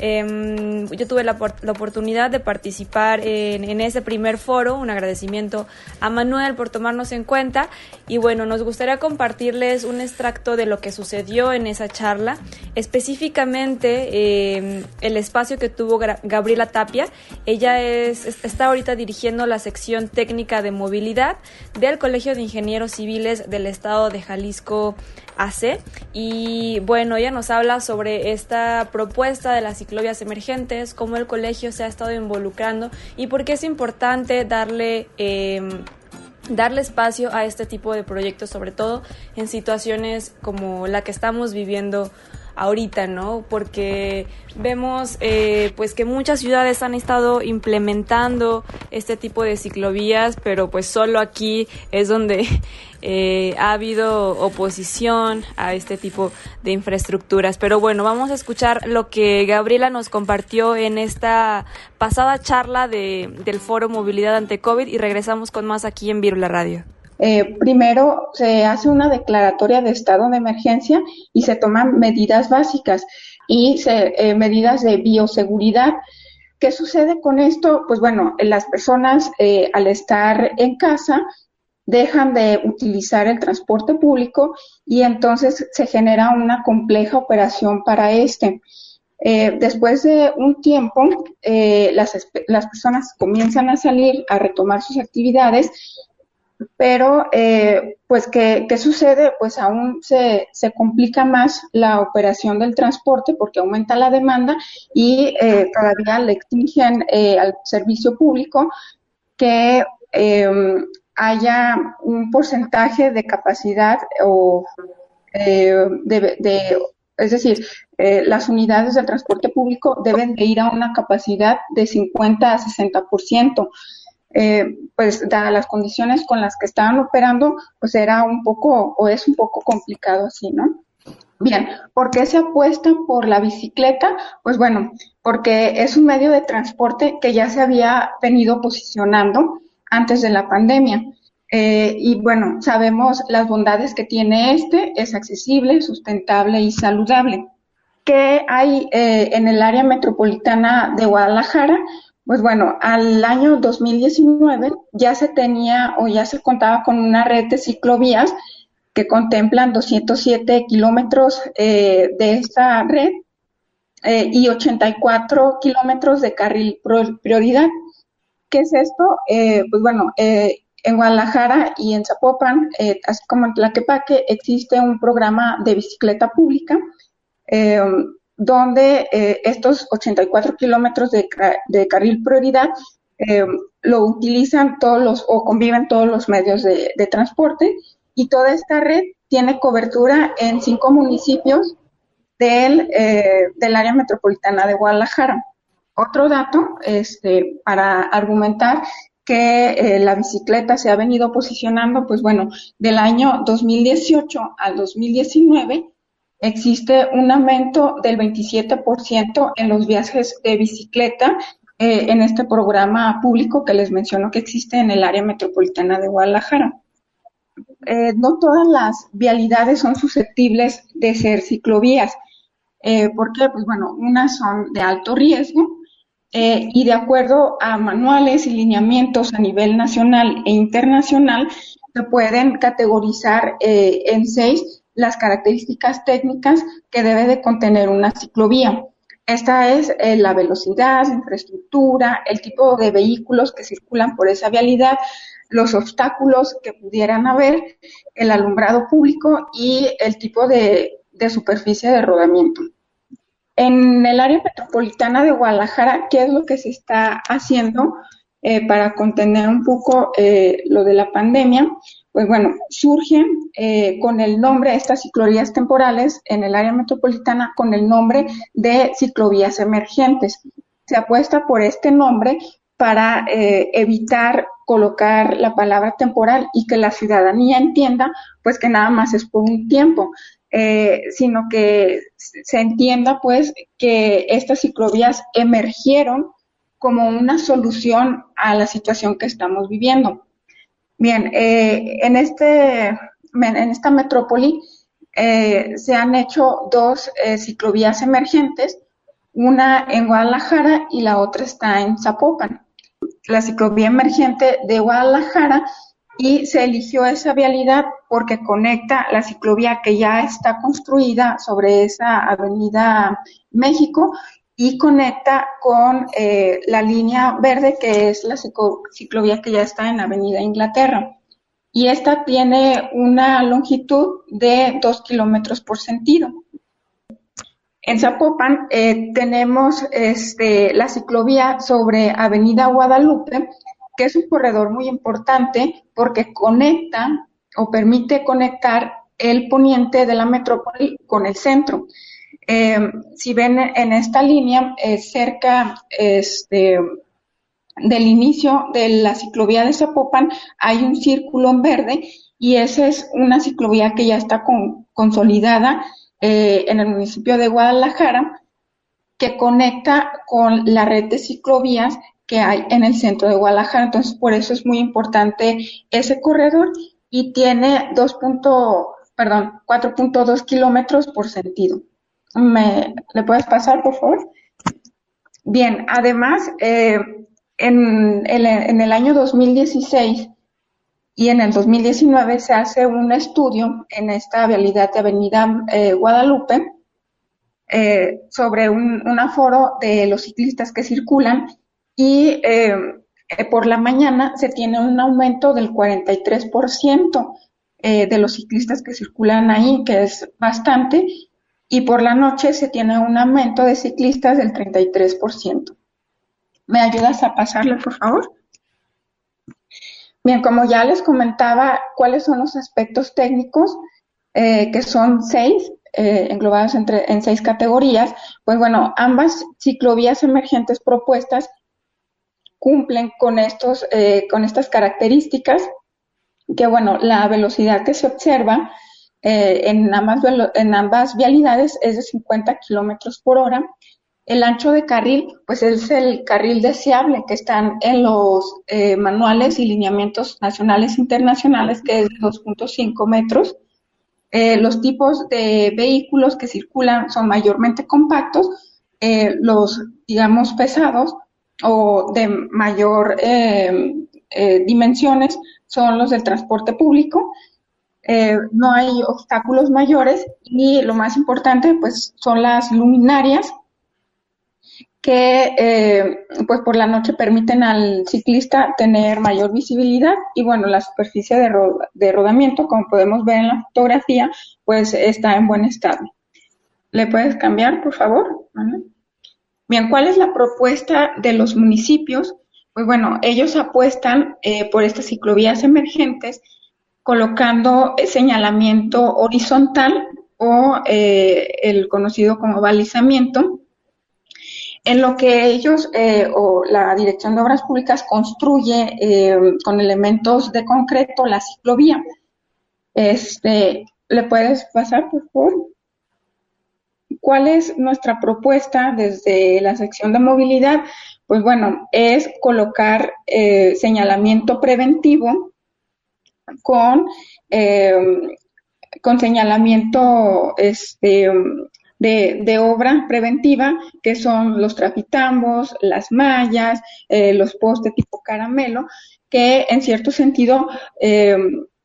Em, yo tuve la, oportunidad de participar en, ese primer foro, un agradecimiento a Manuel por tomarnos en cuenta y bueno, nos gustaría compartirles un extracto de lo que sucedió en esa charla, específicamente em, el espacio que tuvo Gabriela Tapia. Ella es, está ahorita dirigiendo la sección técnica de movilidad del Colegio de Ingenieros Civiles del Estado de Jalisco AC y bueno, ella nos habla sobre esta propuesta de la ciclovías emergentes, cómo el colegio se ha estado involucrando y por qué es importante darle... Em, darle espacio a este tipo de proyectos, sobre todo en situaciones como la que estamos viviendo ahorita, ¿no? Porque vemos eh, pues que muchas ciudades han estado implementando este tipo de ciclovías, pero pues solo aquí es donde eh, ha habido oposición a este tipo de infraestructuras. Pero bueno, vamos a escuchar lo que Gabriela nos compartió en esta pasada charla de, del Foro Movilidad ante COVID y regresamos con más aquí en Virula Radio. Eh, primero se hace una declaratoria de estado de emergencia y se toman medidas básicas y eh, medidas de bioseguridad. ¿Qué sucede con esto? Pues bueno, las personas eh, al estar en casa dejan de utilizar el transporte público y entonces se genera una compleja operación para este. después de un tiempo, las, personas comienzan a salir a retomar sus actividades pero eh, pues ¿qué, sucede? Pues aún se, se, complica más la operación del transporte porque aumenta la demanda y eh, todavía le exigen eh, al servicio público que em, haya un porcentaje de capacidad o de, de, es decir, las unidades del transporte público deben de ir a una capacidad de 50 a 60%. Eh, pues dadas las condiciones con las que estaban operando, pues era un poco o es un poco complicado así, ¿no? Bien, ¿por qué se apuesta por la bicicleta? Pues bueno, porque es un medio de transporte que ya se había venido posicionando antes de la pandemia. Eh, y bueno, sabemos las bondades que tiene este, es accesible, sustentable y saludable. ¿Qué hay eh, en el área metropolitana de Guadalajara? Pues bueno, al año 2019 ya se tenía o ya se contaba con una red de ciclovías que contemplan 207 kilómetros eh, de esta red eh, y 84 kilómetros de carril prioridad. ¿Qué es esto? Eh, pues bueno, en Guadalajara y en Zapopan, así como en Tlaquepaque, existe un programa de bicicleta pública donde eh, estos 84 kilómetros de, carril prioridad eh, lo utilizan todos los o conviven todos los medios de, transporte y toda esta red tiene cobertura en cinco municipios del, eh, del área metropolitana de Guadalajara. Otro dato este, para argumentar que la bicicleta se ha venido posicionando, pues bueno, del año 2018 al 2019 existe un aumento del 27% en los viajes de bicicleta eh, en este programa público que les menciono que existe en el área metropolitana de Guadalajara. Eh, no todas las vialidades son susceptibles de ser ciclovías. Eh, ¿Por qué? Pues bueno, unas son de alto riesgo y de acuerdo a manuales y lineamientos a nivel nacional e internacional se pueden categorizar en seis las características técnicas que debe de contener una ciclovía. Esta es eh, la velocidad, infraestructura, el tipo de vehículos que circulan por esa vialidad, los obstáculos que pudieran haber, el alumbrado público y el tipo de, superficie de rodamiento. En el área metropolitana de Guadalajara, ¿qué es lo que se está haciendo eh, para contener un poco eh, lo de la pandemia? Pues bueno, surgen eh, con el nombre, estas ciclovías temporales en el área metropolitana, con el nombre de ciclovías emergentes. Se apuesta por este nombre para eh, evitar colocar la palabra temporal y que la ciudadanía entienda, pues que nada más es por un tiempo, eh, sino que se entienda, pues, que estas ciclovías emergieron como una solución a la situación que estamos viviendo. Bien, eh, en, este, en esta metrópoli eh, se han hecho dos eh, ciclovías emergentes, una en Guadalajara y la otra está en Zapopan. La ciclovía emergente de Guadalajara y se eligió esa vialidad porque conecta la ciclovía que ya está construida sobre esa avenida México y conecta con eh, la línea verde que es la ciclovía que ya está en Avenida Inglaterra. Y esta tiene una longitud de dos kilómetros por sentido. En Zapopan eh, tenemos este, la ciclovía sobre Avenida Guadalupe, que es un corredor muy importante porque conecta o permite conectar el poniente de la metrópoli con el centro. Eh, si ven en esta línea, cerca este, del inicio de la ciclovía de Zapopan, hay un círculo en verde y esa es una ciclovía que ya está consolidada eh, en el municipio de Guadalajara, que conecta con la red de ciclovías que hay en el centro de Guadalajara. Entonces, por eso es muy importante ese corredor y tiene 2. perdón, 4.2 kilómetros por sentido. ¿Me, ¿Le puedes pasar, por favor? Bien, además, eh, en, en, el año 2016 y en el 2019 se hace un estudio en esta vialidad de Avenida eh, Guadalupe eh, sobre un, un, aforo de los ciclistas que circulan y por la mañana se tiene un aumento del 43% de los ciclistas que circulan ahí, que es bastante, y por la noche se tiene un aumento de ciclistas del 33%. ¿Me ayudas a pasarle, por favor? Bien, como ya les comentaba, ¿cuáles son los aspectos técnicos? Eh, que son seis, eh, englobados entre, en seis categorías. Pues bueno, ambas ciclovías emergentes propuestas cumplen con, estos, eh, con estas características, que bueno, la velocidad que se observa eh, en, ambas, vialidades es de 50 kilómetros por hora. El ancho de carril, pues es el carril deseable que están en los eh, manuales y lineamientos nacionales e internacionales, que es de 2.5 metros. Eh, los tipos de vehículos que circulan son mayormente compactos, los, digamos, pesados o de mayor dimensiones son los del transporte público eh, no hay obstáculos mayores y lo más importante pues son las luminarias que eh, pues por la noche permiten al ciclista tener mayor visibilidad y bueno la superficie de, rodamiento como podemos ver en la fotografía pues está en buen estado. ¿Le puedes cambiar por favor? Bien, ¿cuál es la propuesta de los municipios? Pues bueno, ellos apuestan eh, por estas ciclovías emergentes colocando señalamiento horizontal o eh, el conocido como balizamiento, en lo que ellos eh, o la Dirección de Obras Públicas construye eh, con elementos de concreto la ciclovía. Este, ¿Le puedes pasar, por favor? ¿Cuál es nuestra propuesta desde la sección de movilidad? Pues bueno, es colocar señalamiento preventivo con, eh, con señalamiento este, de, obra preventiva, que son los trafitambos, las mallas, eh, los postes tipo caramelo, que en cierto sentido eh,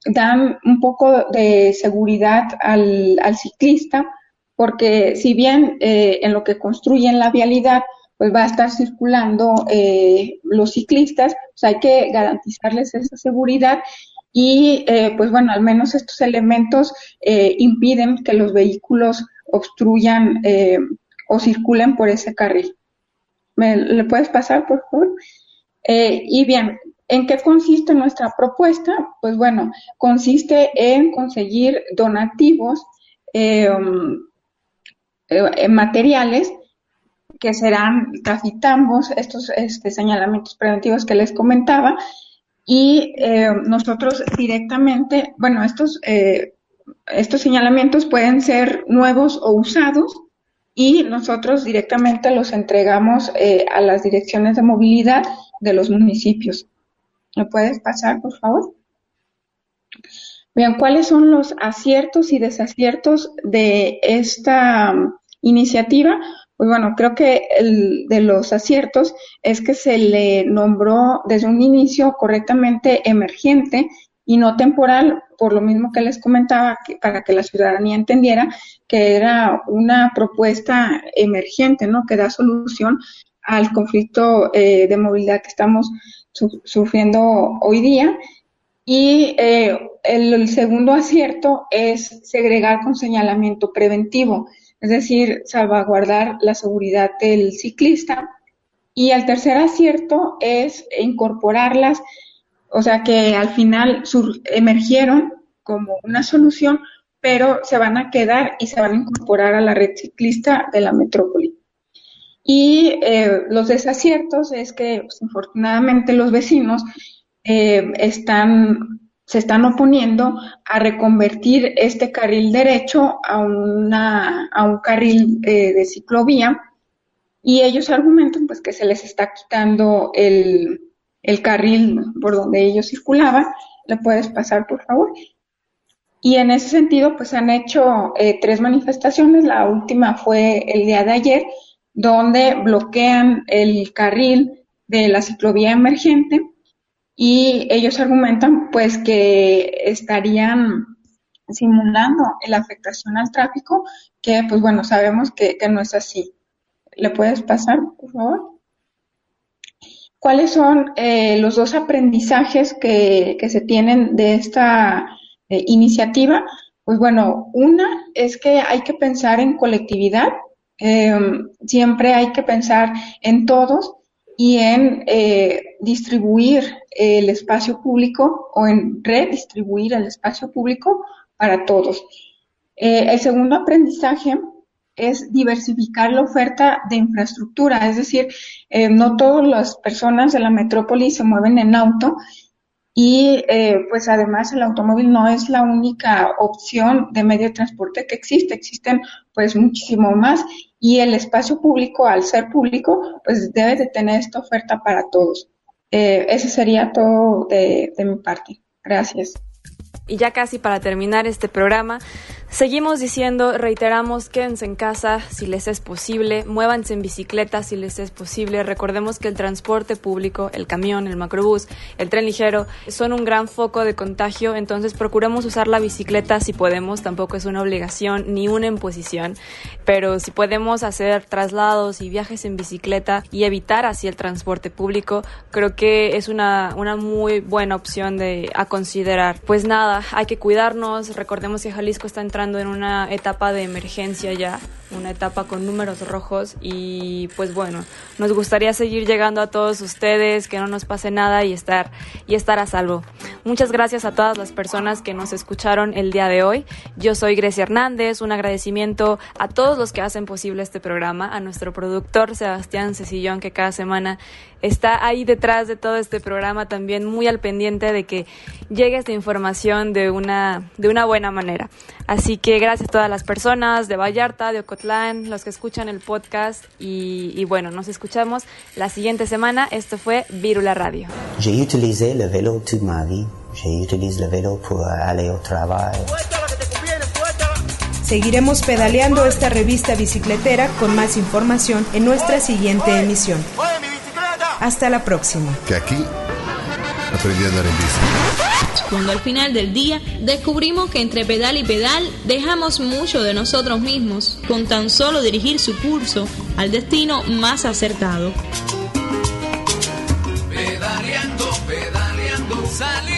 dan un poco de seguridad al, al ciclista, porque si bien en lo que construyen la vialidad pues va a estar circulando los ciclistas, pues hay que garantizarles esa seguridad y eh, pues bueno, al menos estos elementos eh, impiden que los vehículos obstruyan eh, o circulen por ese carril. ¿Me le puedes pasar, por favor? y bien, ¿en qué consiste nuestra propuesta? Pues bueno, consiste en conseguir donativos materiales que serán trafitambos, estos este, señalamientos preventivos que les comentaba, y eh, nosotros directamente, bueno, estos, eh, estos señalamientos pueden ser nuevos o usados y nosotros directamente los entregamos eh, a las direcciones de movilidad de los municipios. ¿Me puedes pasar, por favor? Bien, ¿cuáles son los aciertos y desaciertos de esta iniciativa? Pues bueno, creo que el de los aciertos es que se le nombró desde un inicio correctamente emergente y no temporal, por lo mismo que les comentaba, para que la ciudadanía entendiera que era una propuesta emergente, ¿no? Que da solución al conflicto eh, de movilidad que estamos sufriendo hoy día. Y eh, el, segundo acierto es segregar con señalamiento preventivo, es decir, salvaguardar la seguridad del ciclista. Y el tercer acierto es incorporarlas, o sea que al final emergieron como una solución, pero se van a quedar y se van a incorporar a la red ciclista de la metrópoli. Y eh, los desaciertos es que, pues, los vecinos eh, están, se están oponiendo a reconvertir este carril derecho a, una, a un carril eh, de ciclovía y ellos argumentan pues que se les está quitando el, el carril por donde ellos circulaban. ¿Le puedes pasar, por favor? Y en ese sentido, pues han hecho eh, tres manifestaciones. La última fue el día de ayer, donde bloquean el carril de la ciclovía emergente y ellos argumentan pues que estarían simulando la afectación al tráfico, que pues bueno, sabemos que, no es así. ¿Le puedes pasar, por favor? ¿Cuáles son eh, los dos aprendizajes que, que se tienen de esta eh, iniciativa, pues bueno, una es que hay que pensar en colectividad, em, siempre hay que pensar en todos y en eh, distribuir el espacio público o en redistribuir el espacio público para todos. Eh, el segundo aprendizaje es diversificar la oferta de infraestructura, es decir, no todas las personas de la metrópoli se mueven en auto y eh, pues además el automóvil no es la única opción de medio de transporte que existe, existen pues muchísimo más y el espacio público, al ser público, pues debe de tener esta oferta para todos. Eh, eso sería todo de, de mi parte. Gracias. Y ya casi para terminar este programa, Seguimos diciendo, reiteramos, quédense en casa si les es posible, muévanse en bicicleta si les es posible. Recordemos que el transporte público, el camión, el macrobús, el tren ligero, son un gran foco de contagio, entonces procuremos usar la bicicleta si podemos, tampoco es una obligación ni una imposición, pero si podemos hacer traslados y viajes en bicicleta y evitar así el transporte público, creo que es una, una muy buena opción de, a considerar. Pues nada, hay que cuidarnos, recordemos que Jalisco está entrando en una etapa de emergencia ya, una etapa con números rojos y pues bueno, nos gustaría seguir llegando a todos ustedes, que no nos pase nada y estar y estar a salvo. Muchas gracias a todas las personas que nos escucharon el día de hoy. Yo soy Grecia Hernández, un agradecimiento a todos los que hacen posible este programa, a nuestro productor Sebastián Cecillón que cada semana está ahí detrás de todo este programa también muy al pendiente de que llegue esta información de una, de una buena manera. Así que gracias a todas las personas de Vallarta, de Ocotlán, los que escuchan el podcast y, bueno, nos escuchamos la siguiente semana. Esto fue Virula Radio. J'ai utilisé le vélo toute ma vie. J'ai utilisé le vélo pour aller au travail. Seguiremos pedaleando esta revista bicicletera con más información en nuestra siguiente emisión. Hasta la próxima. Que aquí aprendí a andar en bici. Cuando al final del día descubrimos que entre pedal y pedal dejamos mucho de nosotros mismos con tan solo dirigir su curso al destino más acertado. Pedaleando, pedaleando, salir